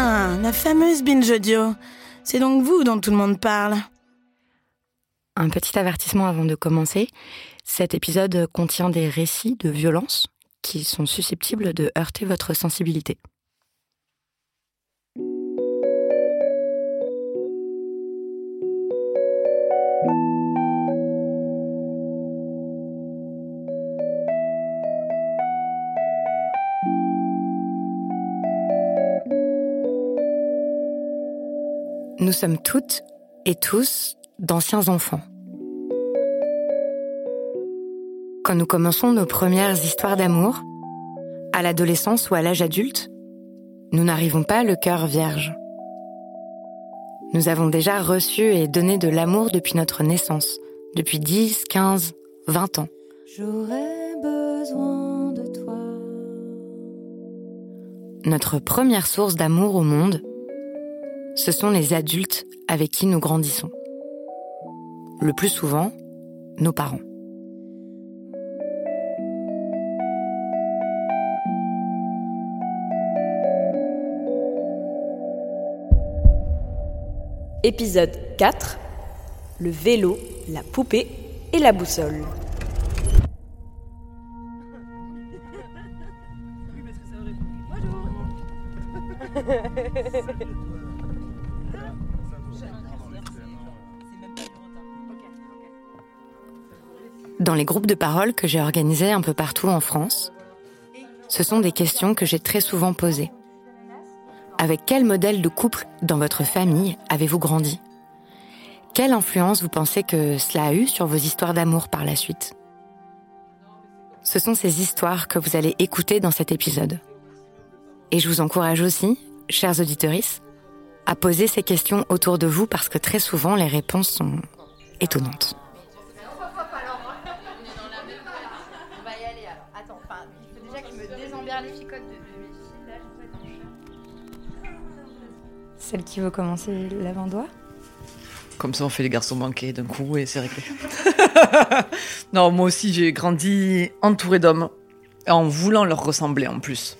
Ah, la fameuse binge audio. C'est donc vous dont tout le monde parle. Un petit avertissement avant de commencer. Cet épisode contient des récits de violence qui sont susceptibles de heurter votre sensibilité. Nous sommes toutes et tous d'anciens enfants. Quand nous commençons nos premières histoires d'amour, à l'adolescence ou à l'âge adulte, nous n'arrivons pas le cœur vierge. Nous avons déjà reçu et donné de l'amour depuis notre naissance, depuis 10, 15, 20 ans. J'aurais besoin de toi. Notre première source d'amour au monde, ce sont les adultes avec qui nous grandissons. Le plus souvent, nos parents. Épisode 4 Le vélo, la poupée et la boussole. Dans les groupes de parole que j'ai organisés un peu partout en France, ce sont des questions que j'ai très souvent posées. Avec quel modèle de couple dans votre famille avez-vous grandi? Quelle influence vous pensez que cela a eu sur vos histoires d'amour par la suite? Ce sont ces histoires que vous allez écouter dans cet épisode. Et je vous encourage aussi, chers auditeurs, à poser ces questions autour de vous parce que très souvent les réponses sont étonnantes. Celle qui veut commencer l'avant-doigt Comme ça, on fait les garçons manqués d'un coup et c'est réglé. non, moi aussi, j'ai grandi entouré d'hommes, en voulant leur ressembler en plus,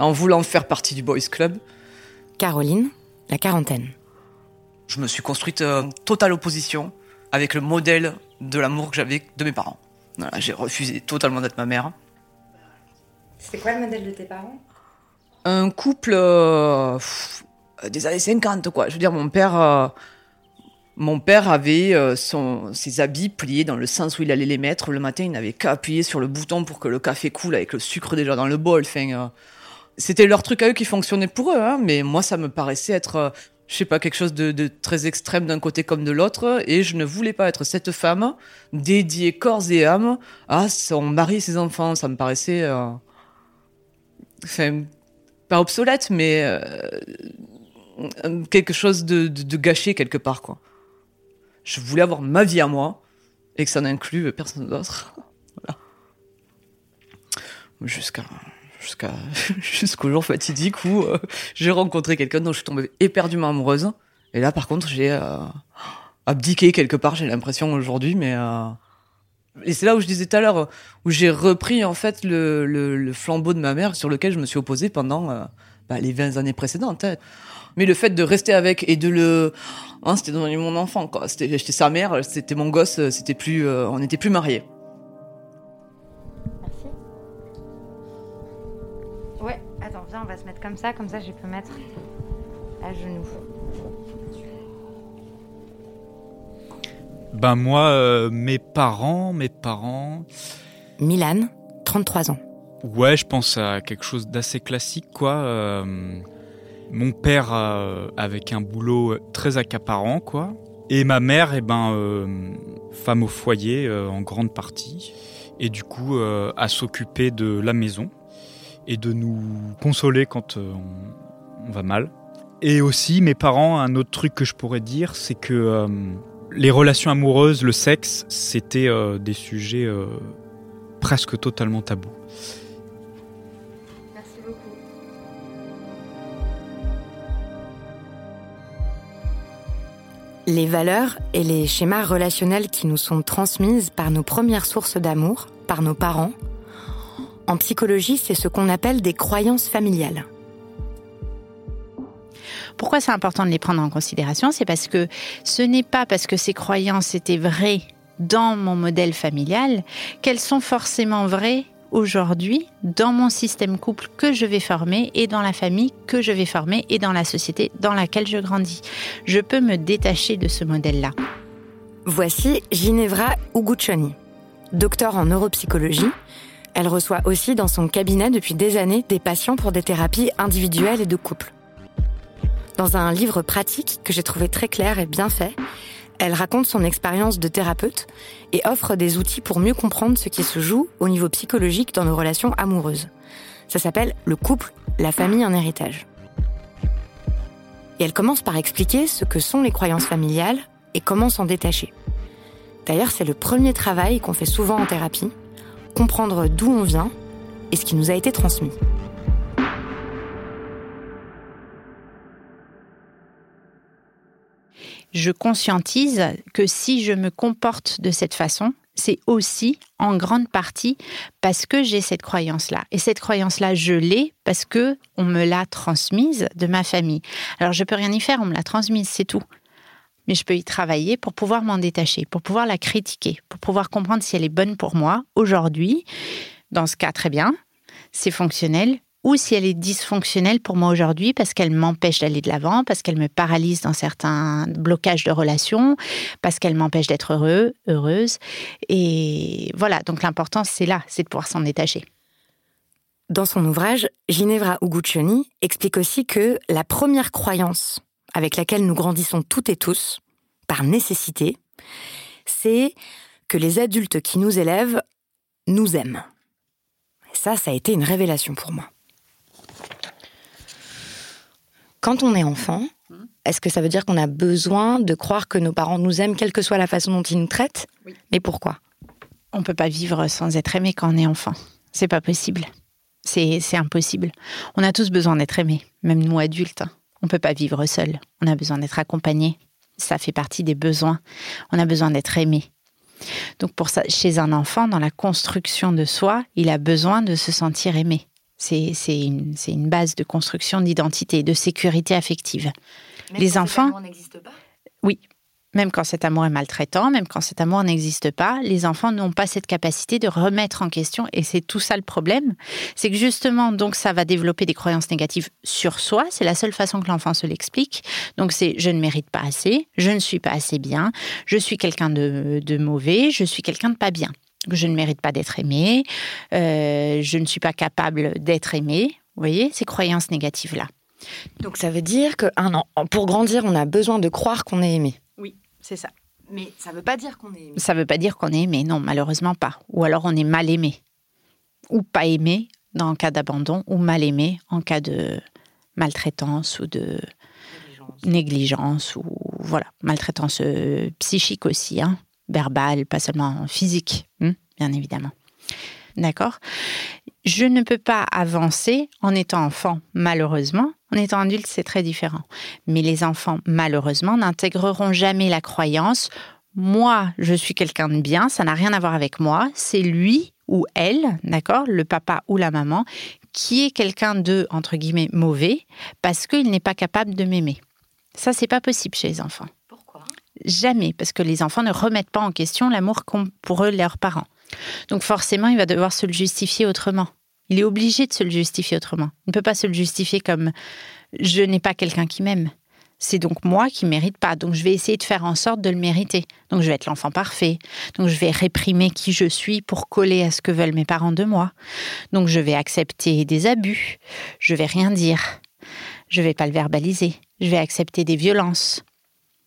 en voulant faire partie du boys club. Caroline, la quarantaine. Je me suis construite en totale opposition avec le modèle de l'amour que j'avais de mes parents. Voilà, j'ai refusé totalement d'être ma mère. C'était quoi le modèle de tes parents? Un couple euh, des années 50, quoi. Je veux dire, mon père, euh, mon père avait euh, son, ses habits pliés dans le sens où il allait les mettre. Le matin, il n'avait qu'à appuyer sur le bouton pour que le café coule avec le sucre déjà dans le bol. Enfin, euh, c'était leur truc à eux qui fonctionnait pour eux, hein, mais moi, ça me paraissait être, euh, je sais pas, quelque chose de, de très extrême d'un côté comme de l'autre, et je ne voulais pas être cette femme dédiée corps et âme à son mari et ses enfants. Ça me paraissait, euh, enfin, pas obsolète, mais euh, quelque chose de, gâché quelque part, quoi. Je voulais avoir ma vie à moi et que ça n'inclue personne d'autre. Jusqu'à jusqu'à jusqu'au jour fatidique où euh, j'ai rencontré quelqu'un dont je suis tombée éperdument amoureuse. Et là, par contre, j'ai euh, abdiqué quelque part. J'ai l'impression aujourd'hui, mais euh, et c'est là où je disais tout à l'heure où j'ai repris en fait le, flambeau de ma mère sur lequel je me suis opposée pendant euh, bah, les 20 années précédentes. Hein. Mais le fait de rester avec et de le, hein, c'était devenu mon enfant quoi. C'était, j'étais sa mère, c'était mon gosse, c'était plus, euh, on n'était plus mariés. Merci. Ouais, attends, viens, on va se mettre comme ça, comme ça je peux mettre à genoux. Ben moi, euh, mes parents, mes parents. Milan, 33 ans. Ouais, je pense à quelque chose d'assez classique, quoi. Euh, mon père euh, avec un boulot très accaparant, quoi. Et ma mère, eh ben, euh, femme au foyer euh, en grande partie. et du coup à s'occuper de la maison et de nous consoler quand on, va mal. Et aussi mes parents, un autre truc que je pourrais dire, c'est que les relations amoureuses, le sexe, c'était des sujets presque totalement tabous. Les valeurs et les schémas relationnels qui nous sont transmises par nos premières sources d'amour, par nos parents, en psychologie, c'est ce qu'on appelle des croyances familiales. Pourquoi c'est important de les prendre en considération? C'est parce que ce n'est pas parce que ces croyances étaient vraies dans mon modèle familial qu'elles sont forcément vraies aujourd'hui dans mon système couple que je vais former et dans la famille que je vais former et dans la société dans laquelle je grandis. Je peux me détacher de ce modèle-là. Voici Ginevra Uguccioni, docteur en neuropsychologie. Elle reçoit aussi dans son cabinet depuis des années des patients pour des thérapies individuelles et de couple. Dans un livre pratique que j'ai trouvé très clair et bien fait, elle raconte son expérience de thérapeute et offre des outils pour mieux comprendre ce qui se joue au niveau psychologique dans nos relations amoureuses. Ça s'appelle le couple, la famille, un héritage. Et elle commence par expliquer ce que sont les croyances familiales et comment s'en détacher. D'ailleurs, c'est le premier travail qu'on fait souvent en thérapie, comprendre d'où on vient et ce qui nous a été transmis. Je conscientise que si je me comporte de cette façon, c'est aussi en grande partie parce que j'ai cette croyance-là. Et cette croyance-là, je l'ai parce que on me l'a transmise de ma famille. Alors je peux rien y faire, on me l'a transmise, c'est tout. Mais je peux y travailler pour pouvoir m'en détacher, pour pouvoir la critiquer, pour pouvoir comprendre si elle est bonne pour moi aujourd'hui. Dans ce cas, très bien, c'est fonctionnel ou si elle est dysfonctionnelle pour moi aujourd'hui parce qu'elle m'empêche d'aller de l'avant, parce qu'elle me paralyse dans certains blocages de relations, parce qu'elle m'empêche d'être heureux, heureuse. Et voilà, donc l'important, c'est là, c'est de pouvoir s'en détacher. Dans son ouvrage, Ginevra Uguccioni explique aussi que la première croyance avec laquelle nous grandissons toutes et tous, par nécessité, c'est que les adultes qui nous élèvent nous aiment. Et ça, ça a été une révélation pour moi. Quand on est enfant, est-ce que ça veut dire qu'on a besoin de croire que nos parents nous aiment, quelle que soit la façon dont ils nous traitent Mais pourquoi On ne peut pas vivre sans être aimé quand on est enfant. C'est pas possible. C'est impossible. On a tous besoin d'être aimés, même nous adultes. On ne peut pas vivre seul. On a besoin d'être accompagné. Ça fait partie des besoins. On a besoin d'être aimé. Donc pour ça, chez un enfant, dans la construction de soi, il a besoin de se sentir aimé. C'est une, une, base de construction d'identité, de sécurité affective. Même les quand enfants. Cet amour n'existe pas Oui. Même quand cet amour est maltraitant, même quand cet amour n'existe pas, les enfants n'ont pas cette capacité de remettre en question. Et c'est tout ça le problème. C'est que justement, donc, ça va développer des croyances négatives sur soi. C'est la seule façon que l'enfant se l'explique. Donc, c'est je ne mérite pas assez, je ne suis pas assez bien, je suis quelqu'un de, de mauvais, je suis quelqu'un de pas bien je ne mérite pas d'être aimé, euh, je ne suis pas capable d'être aimé. Vous voyez, ces croyances négatives-là. Donc ça veut dire que an, pour grandir, on a besoin de croire qu'on est aimé. Oui, c'est ça. Mais ça ne veut pas dire qu'on est aimé. Ça ne veut pas dire qu'on est aimé, non, malheureusement pas. Ou alors on est mal aimé. Ou pas aimé dans cas d'abandon, ou mal aimé en cas de maltraitance ou de négligence, négligence ou voilà, maltraitance euh, psychique aussi. Hein verbal, pas seulement physique, hmm, bien évidemment. D'accord? Je ne peux pas avancer en étant enfant, malheureusement. En étant adulte, c'est très différent. Mais les enfants, malheureusement, n'intégreront jamais la croyance moi, je suis quelqu'un de bien, ça n'a rien à voir avec moi, c'est lui ou elle, d'accord, le papa ou la maman, qui est quelqu'un de, entre guillemets, mauvais, parce qu'il n'est pas capable de m'aimer. Ça, c'est pas possible chez les enfants. Jamais, parce que les enfants ne remettent pas en question l'amour qu'ont pour eux leurs parents. Donc forcément, il va devoir se le justifier autrement. Il est obligé de se le justifier autrement. Il ne peut pas se le justifier comme je n'ai pas quelqu'un qui m'aime. C'est donc moi qui ne mérite pas. Donc je vais essayer de faire en sorte de le mériter. Donc je vais être l'enfant parfait. Donc je vais réprimer qui je suis pour coller à ce que veulent mes parents de moi. Donc je vais accepter des abus. Je vais rien dire. Je vais pas le verbaliser. Je vais accepter des violences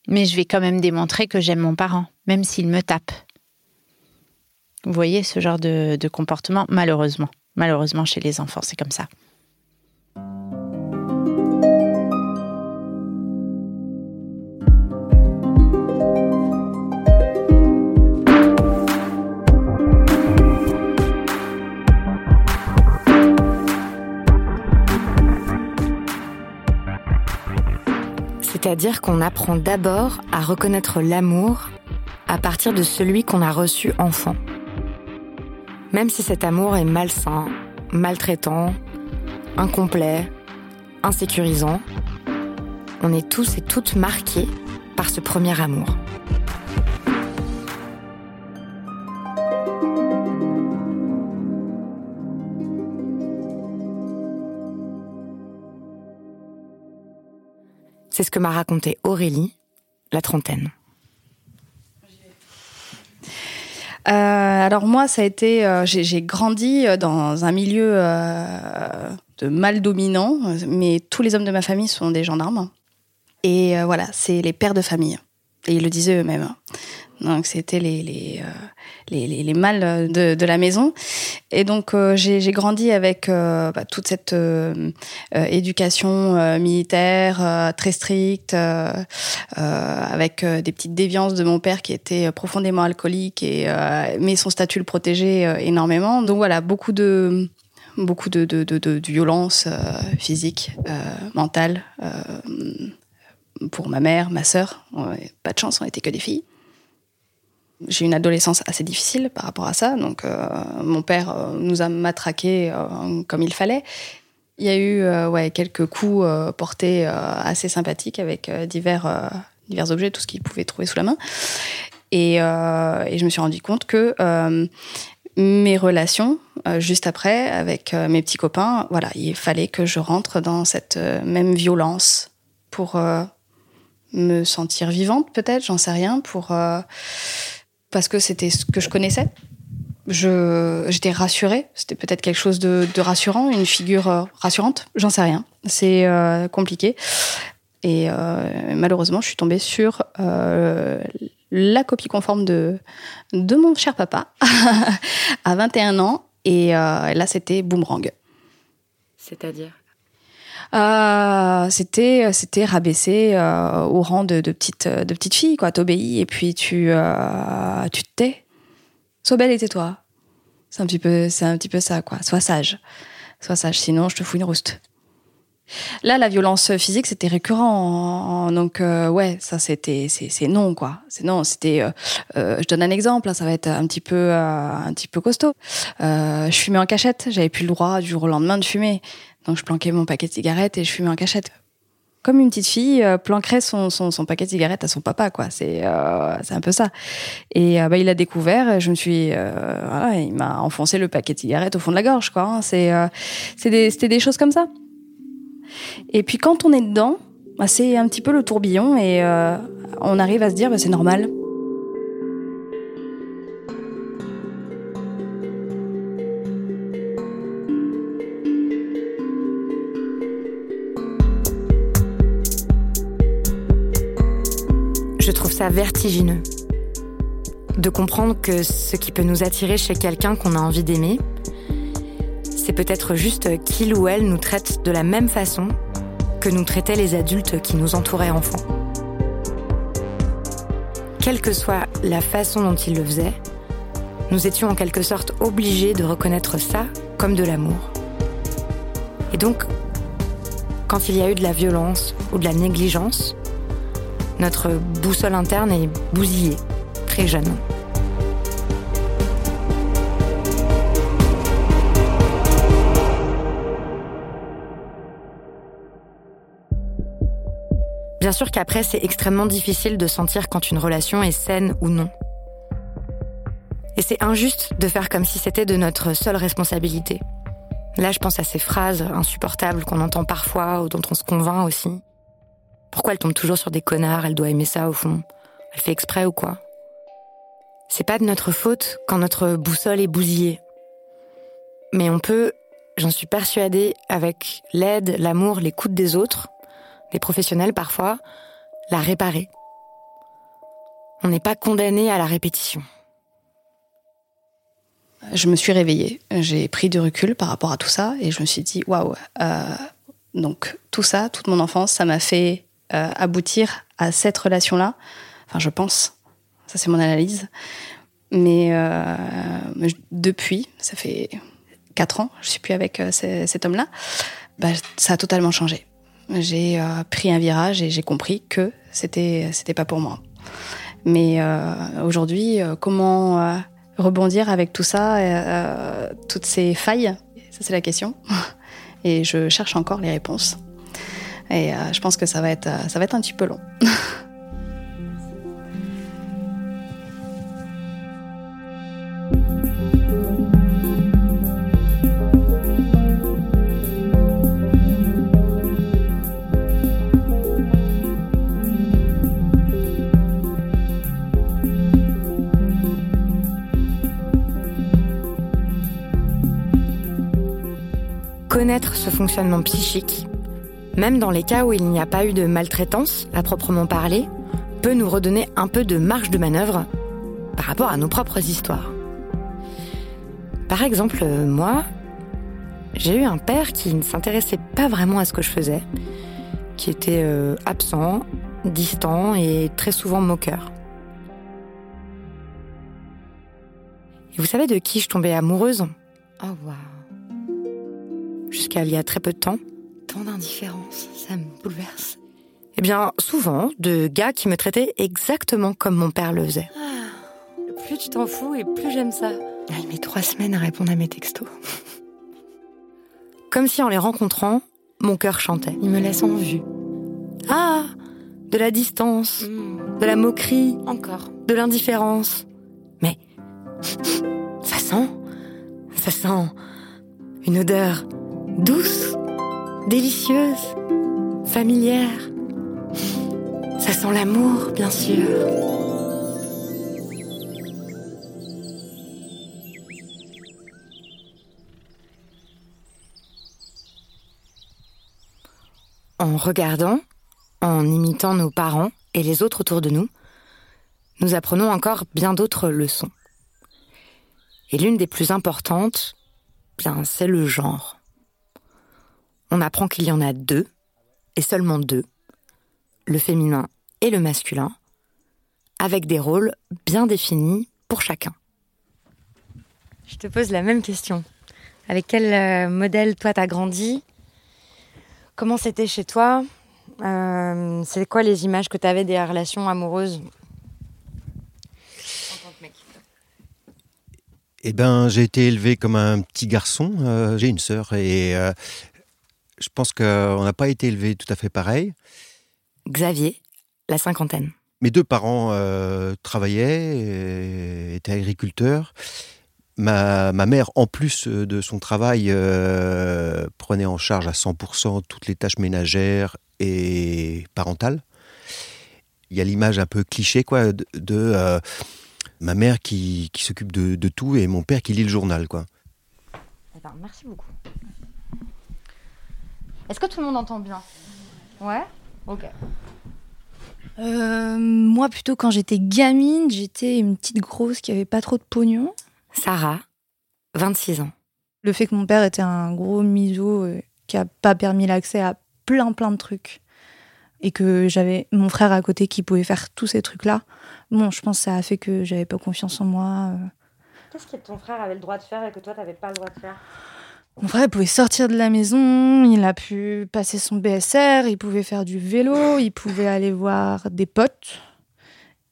mais je vais quand même démontrer que j'aime mon parent, même s'il me tape. Vous voyez ce genre de, de comportement, malheureusement. Malheureusement, chez les enfants, c'est comme ça. C'est-à-dire qu'on apprend d'abord à reconnaître l'amour à partir de celui qu'on a reçu enfant. Même si cet amour est malsain, maltraitant, incomplet, insécurisant, on est tous et toutes marqués par ce premier amour. C'est ce que m'a raconté Aurélie, la trentaine. Euh, alors moi, ça a été, euh, j'ai grandi euh, dans un milieu de mal dominant, mais tous les hommes de ma famille sont des gendarmes. Et voilà, c'est les pères de famille. Et ils le disaient eux-mêmes. Donc c'était les les, euh, les, les, les, mâles de, de, la maison. Et donc euh, j'ai grandi avec euh, bah, toute cette éducation militaire très stricte, avec des petites déviances de mon père qui était profondément alcoolique et mais son statut le protégeait énormément. Donc voilà, beaucoup de beaucoup de, de, de, violence physique, mentale pour ma mère, ma sœur. Pas de chance, on était que des filles. J'ai une adolescence assez difficile par rapport à ça. Donc, euh, mon père euh, nous a matraqués euh, comme il fallait. Il y a eu ouais, quelques coups portés assez sympathiques avec divers, divers objets, tout ce qu'il pouvait trouver sous la main. Et, et, je me suis rendu compte que mes relations, juste après, avec mes petits copains, voilà, il fallait que je rentre dans cette même violence pour me sentir vivante, peut-être, j'en sais rien, pour parce que c'était ce que je connaissais. Je, j'étais rassurée. C'était peut-être quelque chose de, rassurant, une figure euh, rassurante. J'en sais rien. C'est euh, compliqué. Et euh, malheureusement, je suis tombée sur la copie conforme de, de mon cher papa à 21 ans. Et là, c'était boomerang. C'est-à-dire? Euh, c'était c'était rabaissé euh, au rang de, petite de petite fille quoi t'obéis et puis tu euh, tu te tais sois belle et tais-toi c'est un petit peu c'est un petit peu ça quoi sois sage sois sage sinon je te fous une rouste Là, la violence physique, c'était récurrent. Donc, euh, ouais, ça, c'était, c'est non, quoi. C'est non. C'était. Je donne un exemple. Hein, ça va être un petit peu, un petit peu costaud. je fumais en cachette. J'avais plus le droit du jour au lendemain de fumer. Donc je planquais mon paquet de cigarettes et je fumais en cachette. Comme une petite fille euh, planquerait son, son, son, paquet de cigarettes à son papa, quoi. C'est euh, un peu ça. Et euh, bah, il a découvert. Je me suis, voilà, il m'a enfoncé le paquet de cigarettes au fond de la gorge, quoi. Hein. C'est des c'était des choses comme ça. Et puis quand on est dedans, bah, c'est un petit peu le tourbillon et on arrive à se dire bah, c'est normal. Vertigineux. De comprendre que ce qui peut nous attirer chez quelqu'un qu'on a envie d'aimer, c'est peut-être juste qu'il ou elle nous traite de la même façon que nous traitaient les adultes qui nous entouraient enfants. Quelle que soit la façon dont ils le faisaient, nous étions en quelque sorte obligés de reconnaître ça comme de l'amour. Et donc, quand il y a eu de la violence ou de la négligence, notre boussole interne est bousillée, très jeune. Bien sûr qu'après, c'est extrêmement difficile de sentir quand une relation est saine ou non. Et c'est injuste de faire comme si c'était de notre seule responsabilité. Là, je pense à ces phrases insupportables qu'on entend parfois ou dont on se convainc aussi. Pourquoi elle tombe toujours sur des connards? Elle doit aimer ça au fond. Elle fait exprès ou quoi? C'est pas de notre faute quand notre boussole est bousillée. Mais on peut, j'en suis persuadée, avec l'aide, l'amour, l'écoute des autres, des professionnels parfois, la réparer. On n'est pas condamné à la répétition. je me suis réveillée. J'ai pris du recul par rapport à tout ça et je me suis dit waouh. euh, donc tout ça, toute mon enfance, ça m'a fait euh, aboutir à cette relation-là. Enfin, je pense. Ça, c'est mon analyse. Mais euh, depuis, ça fait quatre ans, je suis plus avec euh, ce- cet homme-là. Bah, ça a totalement changé. J'ai pris un virage et j'ai compris que c'était c'était pas pour moi. Mais aujourd'hui, comment rebondir avec tout ça, toutes ces failles? Ça, c'est la question. Et je cherche encore les réponses. Et euh, je pense que ça va être, euh, ça va être un petit peu long. Connaître ce fonctionnement psychique, même dans les cas où il n'y a pas eu de maltraitance à proprement parler, peut nous redonner un peu de marge de manœuvre par rapport à nos propres histoires. Par exemple, moi, j'ai eu un père qui ne s'intéressait pas vraiment à ce que je faisais, qui était euh, absent, distant et très souvent moqueur. Et vous savez de qui je tombais amoureuse? Oh waouh Jusqu'à il y a très peu de temps. Tant d'indifférence, ça me bouleverse. Eh bien, souvent, de gars qui me traitaient exactement comme mon père le faisait. plus tu t'en fous et plus j'aime ça. Ah, Il met trois semaines à répondre à mes textos. Comme si en les rencontrant, mon cœur chantait. Il me laisse en vue. Ah De la distance, de la moquerie, encore, de l'indifférence. Mais ça sent, ça sent une odeur douce, délicieuse, familière. Ça sent l'amour, bien sûr. En regardant, en imitant nos parents et les autres autour de nous, nous apprenons encore bien d'autres leçons. Et l'une des plus importantes, bien, c'est le genre. On apprend qu'il y en a deux, et seulement deux, le féminin et le masculin, avec des rôles bien définis pour chacun. Je te pose la même question. Avec quel euh, modèle toi t'as grandi? Comment c'était chez toi? Euh, C'est quoi les images que t'avais des relations amoureuses? En tant que mec Eh ben, j'ai été élevé comme un petit garçon. euh, j'ai une sœur et euh, je pense qu'on n'a pas été élevé tout à fait pareil. Xavier, la cinquantaine. Mes deux parents euh, travaillaient, étaient agriculteurs. Ma, ma mère, en plus euh, de son travail, euh, prenait en charge à 100% toutes les tâches ménagères et parentales. Il y a l'image un peu cliché quoi, de, de, euh, ma mère qui, qui s'occupe de, de tout et mon père qui lit le journal. Quoi. Eh ben, merci beaucoup. Est-ce que tout le monde entend bien Ouais Ok. Euh, moi, plutôt, quand j'étais gamine, j'étais une petite grosse qui avait pas trop de pognon. Sarah, 26 ans. Le fait que mon père était un gros miso euh, qui a pas permis l'accès à plein plein de trucs et que j'avais mon frère à côté qui pouvait faire tous ces trucs-là. Bon, je pense que ça a fait que j'avais pas confiance en moi. euh. Qu'est-ce que ton frère avait le droit de faire et que toi t'avais pas le droit de faire? Mon frère il pouvait sortir de la maison, il a pu passer son BSR, il pouvait faire du vélo, il pouvait aller voir des potes,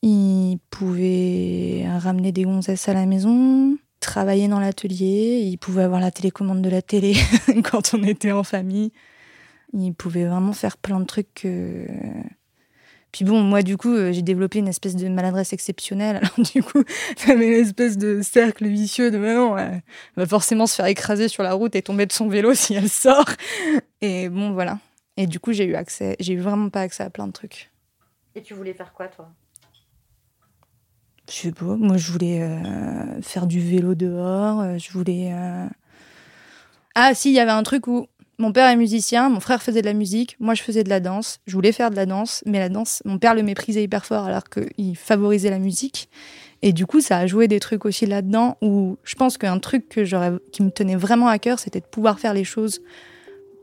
il pouvait ramener des gonzesses à la maison, travailler dans l'atelier, il pouvait avoir la télécommande de la télé quand on était en famille. Il pouvait vraiment faire plein de trucs que... Puis bon, moi, du coup, euh, j'ai développé une espèce de maladresse exceptionnelle. Alors, du coup, j'avais une espèce de cercle vicieux de maintenant, elle va forcément se faire écraser sur la route et tomber de son vélo si elle sort. Et bon, voilà. Et du coup, j'ai eu accès, j'ai eu vraiment pas accès à plein de trucs. Et tu voulais faire quoi toi? Je sais pas, moi, je voulais euh, faire du vélo dehors, euh, je voulais. euh, Ah, si, il y avait un truc où Mon père est musicien, mon frère faisait de la musique, moi je faisais de la danse. Je voulais faire de la danse, mais la danse, mon père le méprisait hyper fort alors qu'il favorisait la musique. Et du coup, ça a joué des trucs aussi là-dedans où je pense qu'un truc que j'aurais, qui me tenait vraiment à cœur, c'était de pouvoir faire les choses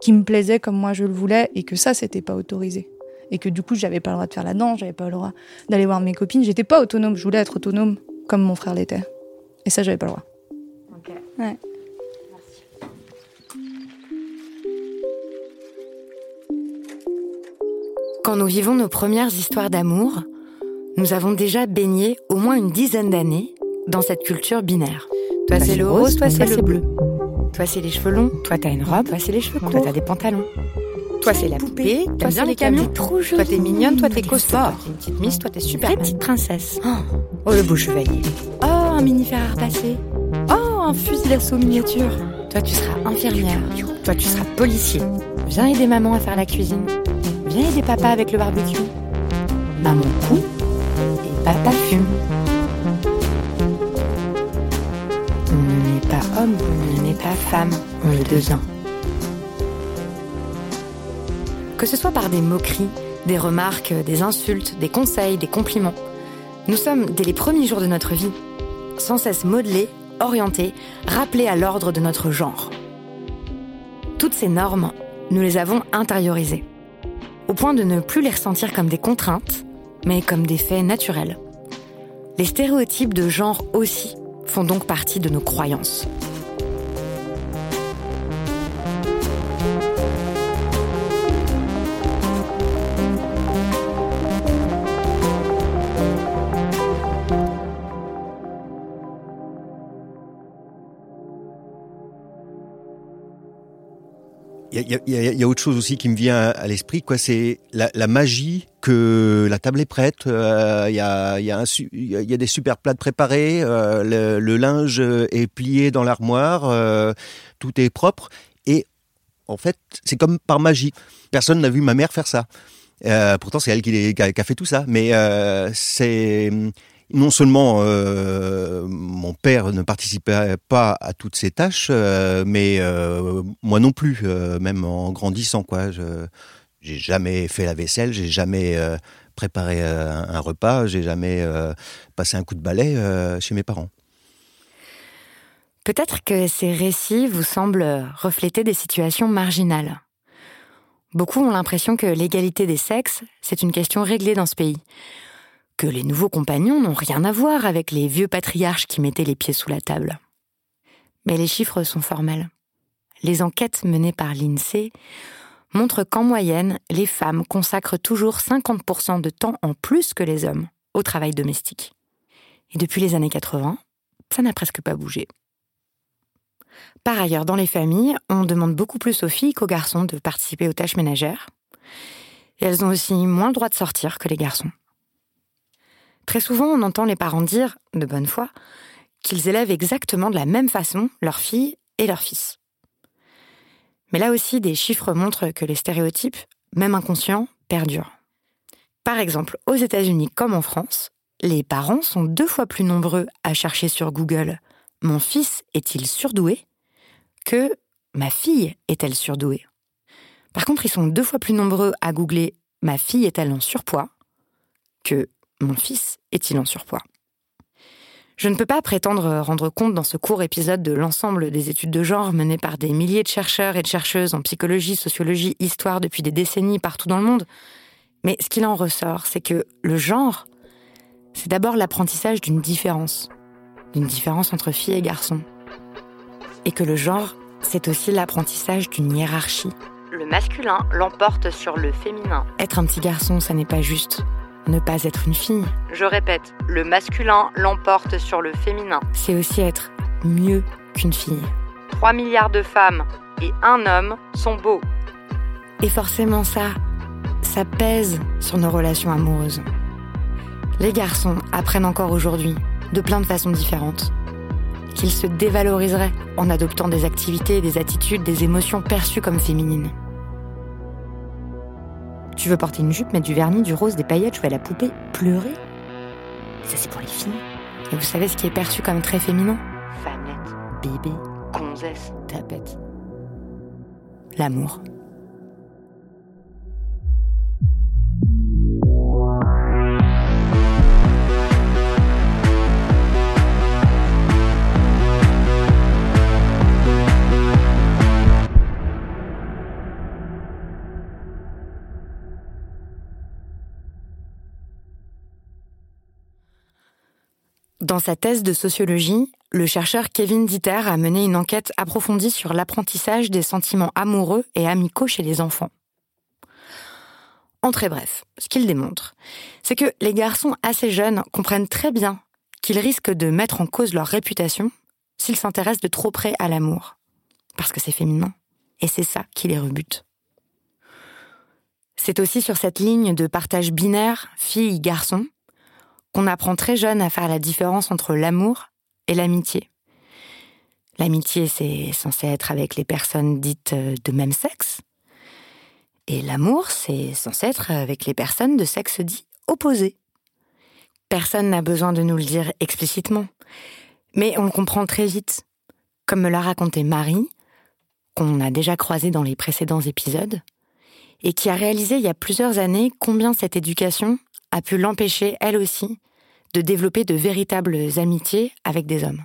qui me plaisaient comme moi je le voulais et que ça, c'était pas autorisé. Et que du coup, j'avais pas le droit de faire la danse, j'avais pas le droit d'aller voir mes copines. J'étais pas autonome, je voulais être autonome comme mon frère l'était. Et ça, j'avais pas le droit. Ok. Ouais. Quand nous vivons nos premières histoires d'amour, nous avons déjà baigné au moins une dizaine d'années dans cette culture binaire. Toi c'est le rose, toi c'est le bleu. Toi c'est les cheveux longs, toi t'as une robe, toi c'est les cheveux courts, toi t'as des pantalons. Toi c'est la poupée, toi bien les camions, trop toi t'es mignonne, toi t'es costaud, toi t'es une petite miss, toi t'es super Vraie petite princesse. Oh, le beau chevalier. Oh, un mini fer à repasser. Oh, un fusil d'assaut miniature. Toi tu seras infirmière, toi tu seras policier. Viens aider maman à faire la cuisine. Viens aider papa avec le barbecue. Maman coud et papa fume. On n'est pas homme, on n'est pas femme, on est deux ans. Que ce soit par des moqueries, des remarques, des insultes, des conseils, des compliments, nous sommes, dès les premiers jours de notre vie, sans cesse modelés, orientés, rappelés à l'ordre de notre genre. Toutes ces normes, nous les avons intériorisées, au point de ne plus les ressentir comme des contraintes, mais comme des faits naturels. Les stéréotypes de genre aussi font donc partie de nos croyances. Il y a, y, y a, autre chose aussi qui me vient à, l'esprit, quoi. C'est la, la, magie que la table est prête. Euh, il y, a, y, a y a des super plats préparés. Euh, le, le, linge est plié dans l'armoire. Euh, tout est propre. Et en fait, c'est comme par magie. Personne n'a vu ma mère faire ça. pourtant, c'est elle qui, qui, a, fait tout ça. Mais c'est non seulement euh, mon père ne participait pas à toutes ces tâches, euh, mais euh, moi non plus, même en grandissant, quoi. J'ai jamais fait la vaisselle, j'ai jamais préparé un, repas, j'ai jamais passé un coup de balai chez mes parents. Peut-être que ces récits vous semblent refléter des situations marginales. Beaucoup ont l'impression que l'égalité des sexes, c'est une question réglée dans ce pays que les nouveaux compagnons n'ont rien à voir avec les vieux patriarches qui mettaient les pieds sous la table. Mais les chiffres sont formels. Les enquêtes menées par l'INSEE montrent qu'en moyenne, les femmes consacrent toujours 50% de temps en plus que les hommes au travail domestique. Et depuis les années 80, ça n'a presque pas bougé. Par ailleurs, dans les familles, on demande beaucoup plus aux filles qu'aux garçons de participer aux tâches ménagères. Et elles ont aussi moins le droit de sortir que les garçons. Très souvent, on entend les parents dire, de bonne foi, qu'ils élèvent exactement de la même façon leurs filles et leurs fils. Mais là aussi, des chiffres montrent que les stéréotypes, même inconscients, perdurent. Par exemple, aux États-Unis comme en France, les parents sont deux fois plus nombreux à chercher sur Google Mon fils est-il surdoué? que Ma fille est-elle surdouée? Par contre, ils sont deux fois plus nombreux à googler Ma fille est-elle en surpoids que mon fils est-il en surpoids? Je ne peux pas prétendre rendre compte dans ce court épisode de l'ensemble des études de genre menées par des milliers de chercheurs et de chercheuses en psychologie, sociologie, histoire depuis des décennies partout dans le monde. Mais ce qu'il en ressort, c'est que le genre, c'est d'abord l'apprentissage d'une différence, d'une différence entre filles et garçons. Et que le genre, c'est aussi l'apprentissage d'une hiérarchie. Le masculin l'emporte sur le féminin. Être un petit garçon, ça n'est pas juste ne pas être une fille. Je répète, le masculin l'emporte sur le féminin. C'est aussi être mieux qu'une fille. 3 milliards de femmes et un homme sont beaux. Et forcément ça, ça pèse sur nos relations amoureuses. Les garçons apprennent encore aujourd'hui, de plein de façons différentes, qu'ils se dévaloriseraient en adoptant des activités, des attitudes, des émotions perçues comme féminines. Tu veux porter une jupe, mettre du vernis, du rose, des paillettes, jouer à la poupée, pleurer? Ça, c'est pour les filles. Et vous savez ce qui est perçu comme très féminin? Fannette. Bébé. Gonzesse. Tapette. l'amour. Dans sa thèse de sociologie, le chercheur Kevin Dieter a mené une enquête approfondie sur l'apprentissage des sentiments amoureux et amicaux chez les enfants. En très bref, ce qu'il démontre, c'est que les garçons assez jeunes comprennent très bien qu'ils risquent de mettre en cause leur réputation s'ils s'intéressent de trop près à l'amour. Parce que c'est féminin. Et c'est ça qui les rebute. C'est aussi sur cette ligne de partage binaire, fille-garçon, qu'on apprend très jeune à faire la différence entre l'amour et l'amitié. L'amitié, c'est censé être avec les personnes dites euh, de même sexe. Et l'amour, c'est censé être avec les personnes de sexe dit opposé. Personne n'a besoin de nous le dire explicitement. Mais on le comprend très vite. Comme me l'a raconté Marie, qu'on a déjà croisé dans les précédents épisodes, et qui a réalisé il y a plusieurs années combien cette éducation a pu l'empêcher, elle aussi, de développer de véritables amitiés avec des hommes.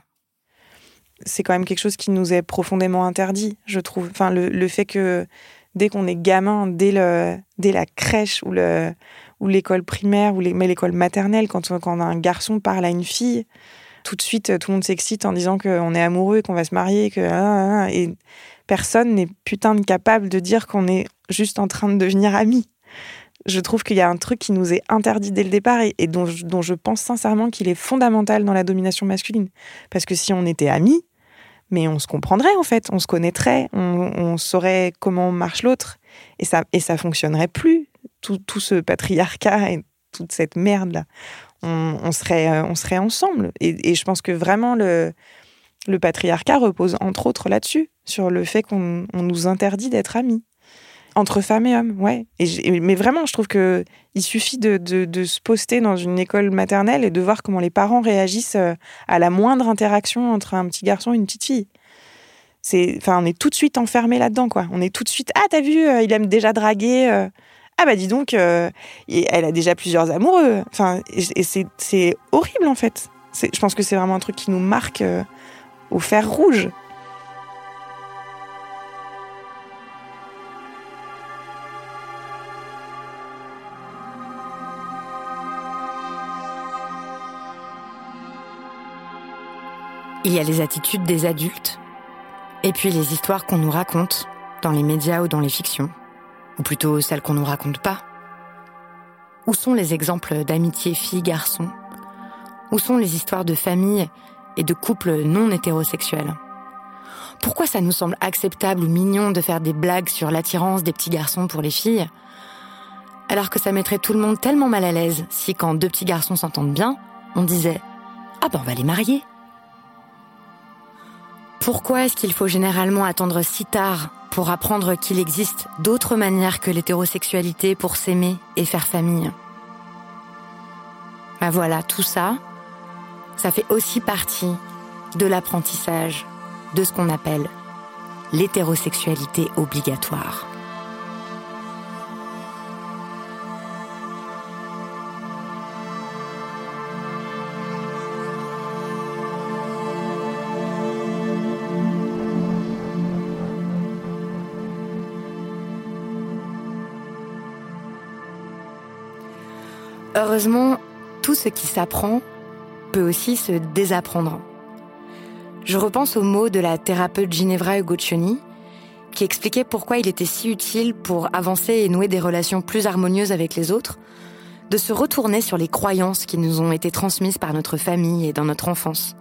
C'est quand même quelque chose qui nous est profondément interdit, je trouve. Enfin, le, fait que dès qu'on est gamin, dès, le, dès la crèche ou le ou l'école primaire ou mais l'école maternelle, quand, quand un garçon parle à une fille, tout de suite tout le monde s'excite en disant qu'on est amoureux, qu'on va se marier, que ah, ah, ah, et personne n'est putain de capable de dire qu'on est juste en train de devenir amis je trouve qu'il y a un truc qui nous est interdit dès le départ et, dont, je pense sincèrement qu'il est fondamental dans la domination masculine. Parce que si on était amis, mais on se comprendrait en fait, on se connaîtrait, on, saurait comment marche l'autre et ça et ça fonctionnerait plus tout, ce patriarcat et toute cette merde là. On, serait euh, on serait ensemble et, je pense que vraiment le le patriarcat repose entre autres là-dessus sur le fait qu'on nous interdit d'être amis. Entre femmes et hommes, ouais. Mais vraiment, je trouve que il suffit de, se poster dans une école maternelle et de voir comment les parents réagissent euh, à la moindre interaction entre un petit garçon et une petite fille. Enfin, on est tout de suite enfermé là-dedans, quoi. On est tout de suite, ah, t'as vu, euh, il aime déjà draguer. Euh. ah bah dis donc, elle a déjà plusieurs amoureux. Enfin, c'est horrible en fait. Je pense que c'est vraiment un truc qui nous marque au fer rouge. Il y a les attitudes des adultes, et puis les histoires qu'on nous raconte dans les médias ou dans les fictions, ou plutôt celles qu'on nous raconte pas. Où sont les exemples d'amitié fille-garçon Où sont les histoires de famille et de couples non hétérosexuels? Pourquoi ça nous semble acceptable ou mignon de faire des blagues sur l'attirance des petits garçons pour les filles alors que ça mettrait tout le monde tellement mal à l'aise si quand deux petits garçons s'entendent bien, on disait ⁇ Ah ben on va les marier !⁇ pourquoi est-ce qu'il faut généralement attendre si tard pour apprendre qu'il existe d'autres manières que l'hétérosexualité pour s'aimer et faire famille? Ben voilà, tout ça, ça fait aussi partie de l'apprentissage de ce qu'on appelle l'hétérosexualité obligatoire. Heureusement, tout ce qui s'apprend peut aussi se désapprendre. Je repense aux mots de la thérapeute Ginevra Ugoccioni, qui expliquait pourquoi il était si utile pour avancer et nouer des relations plus harmonieuses avec les autres, de se retourner sur les croyances qui nous ont été transmises par notre famille et dans notre enfance,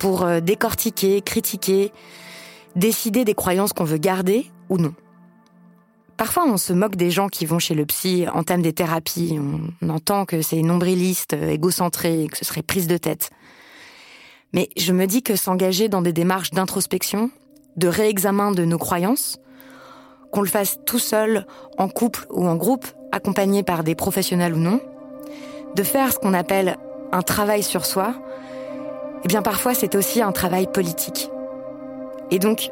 pour euh, décortiquer, critiquer, décider des croyances qu'on veut garder ou non. Parfois, on se moque des gens qui vont chez le psy, entament des thérapies. On entend que c'est nombriliste, égocentré, que ce serait prise de tête. Mais je me dis que s'engager dans des démarches d'introspection, de réexamen de nos croyances, qu'on le fasse tout seul, en couple ou en groupe, accompagné par des professionnels ou non, de faire ce qu'on appelle un travail sur soi, eh bien parfois c'est aussi un travail politique. Et donc,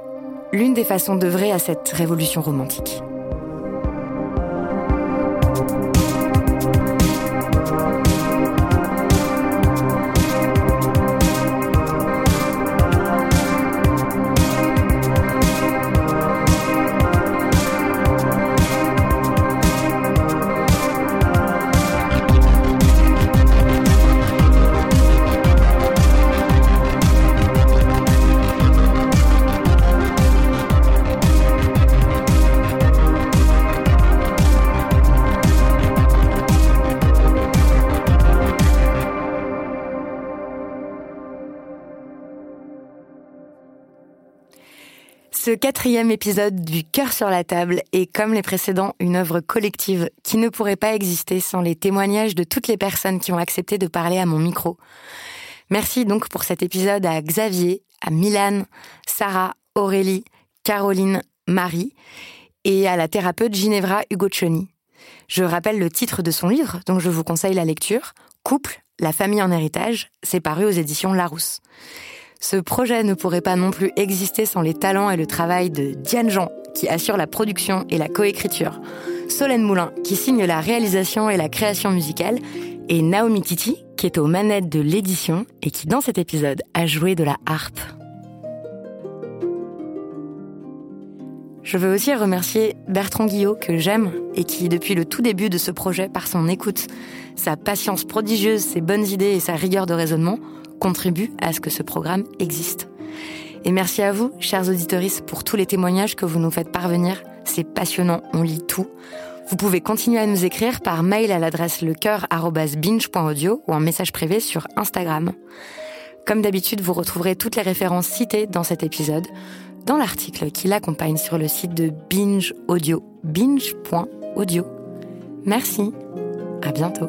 l'une des façons d'œuvrer à cette révolution romantique. Thank you. Ce quatrième épisode du Cœur sur la table est, comme les précédents, une œuvre collective qui ne pourrait pas exister sans les témoignages de toutes les personnes qui ont accepté de parler à mon micro. Merci donc pour cet épisode à Xavier, à Milan, Sarah, Aurélie, Caroline, Marie et à la thérapeute Ginevra Ugoccioni. Je rappelle le titre de son livre, donc je vous conseille la lecture, Couple, la famille en héritage, c'est paru aux éditions Larousse. Ce projet ne pourrait pas non plus exister sans les talents et le travail de Diane Jean, qui assure la production et la coécriture, Solène Moulin, qui signe la réalisation et la création musicale, et Naomi Titi, qui est aux manettes de l'édition et qui, dans cet épisode, a joué de la harpe. Je veux aussi remercier Bertrand Guillot, que j'aime, et qui, depuis le tout début de ce projet, par son écoute, sa patience prodigieuse, ses bonnes idées et sa rigueur de raisonnement, contribue à ce que ce programme existe. Et merci à vous, chers auditeurs, pour tous les témoignages que vous nous faites parvenir. C'est passionnant, on lit tout. Vous pouvez continuer à nous écrire par mail à l'adresse lecoeur.binge.audio ou en message privé sur Instagram. Comme d'habitude, vous retrouverez toutes les références citées dans cet épisode dans l'article qui l'accompagne sur le site de Binge Audio, binge.audio. Merci, à bientôt.